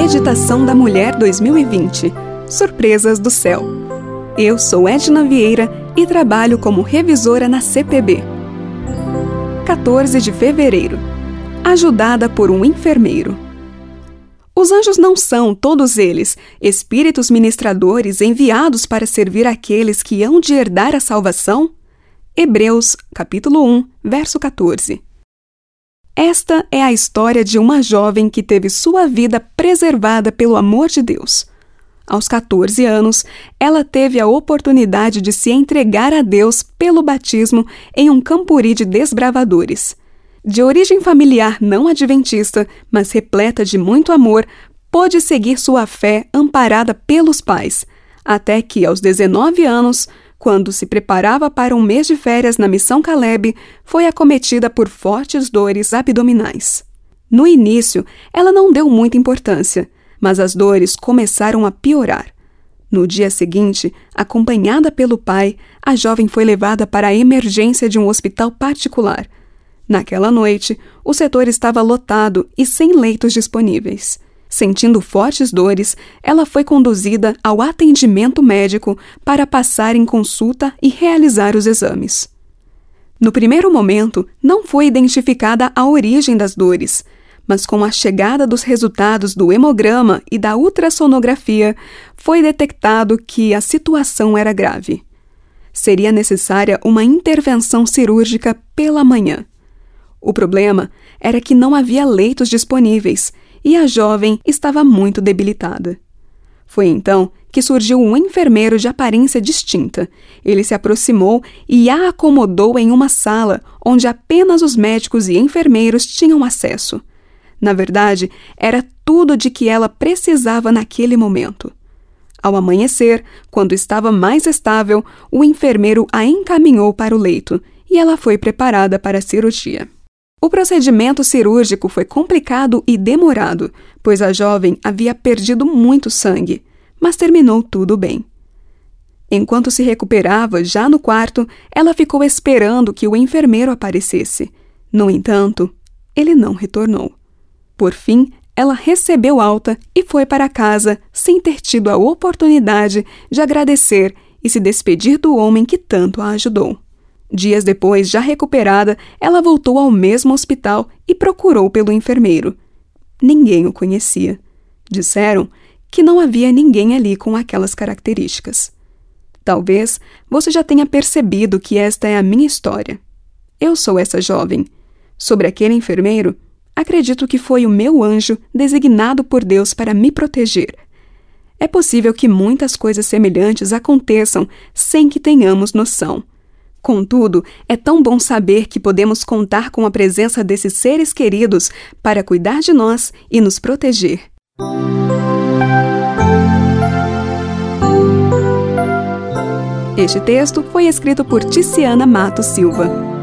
Meditação da Mulher 2020 Surpresas do Céu. Eu sou Edna Vieira e trabalho como revisora na CPB. 14 de fevereiro Ajudada por um enfermeiro. Os anjos não são, todos eles, espíritos ministradores enviados para servir aqueles que hão de herdar a salvação? Hebreus, capítulo 1, verso 14. Esta é a história de uma jovem que teve sua vida preservada pelo amor de Deus. Aos 14 anos, ela teve a oportunidade de se entregar a Deus pelo batismo em um campuri de desbravadores. De origem familiar não adventista, mas repleta de muito amor, pôde seguir sua fé amparada pelos pais, até que, aos 19 anos, quando se preparava para um mês de férias na missão Caleb, foi acometida por fortes dores abdominais. No início, ela não deu muita importância, mas as dores começaram a piorar. No dia seguinte, acompanhada pelo pai, a jovem foi levada para a emergência de um hospital particular. Naquela noite, o setor estava lotado e sem leitos disponíveis. Sentindo fortes dores, ela foi conduzida ao atendimento médico para passar em consulta e realizar os exames. No primeiro momento, não foi identificada a origem das dores, mas com a chegada dos resultados do hemograma e da ultrassonografia, foi detectado que a situação era grave. Seria necessária uma intervenção cirúrgica pela manhã. O problema era que não havia leitos disponíveis e a jovem estava muito debilitada. Foi então que surgiu um enfermeiro de aparência distinta. Ele se aproximou e a acomodou em uma sala onde apenas os médicos e enfermeiros tinham acesso. Na verdade, era tudo de que ela precisava naquele momento. Ao amanhecer, quando estava mais estável, o enfermeiro a encaminhou para o leito e ela foi preparada para a cirurgia. O procedimento cirúrgico foi complicado e demorado, pois a jovem havia perdido muito sangue, mas terminou tudo bem. Enquanto se recuperava, já no quarto, ela ficou esperando que o enfermeiro aparecesse. No entanto, ele não retornou. Por fim, ela recebeu alta e foi para casa sem ter tido a oportunidade de agradecer e se despedir do homem que tanto a ajudou. Dias depois, já recuperada, ela voltou ao mesmo hospital e procurou pelo enfermeiro. Ninguém o conhecia. Disseram que não havia ninguém ali com aquelas características. Talvez você já tenha percebido que esta é a minha história. Eu sou essa jovem. Sobre aquele enfermeiro, acredito que foi o meu anjo designado por Deus para me proteger. É possível que muitas coisas semelhantes aconteçam sem que tenhamos noção. Contudo, é tão bom saber que podemos contar com a presença desses seres queridos para cuidar de nós e nos proteger. Este texto foi escrito por Ticiana Mato Silva.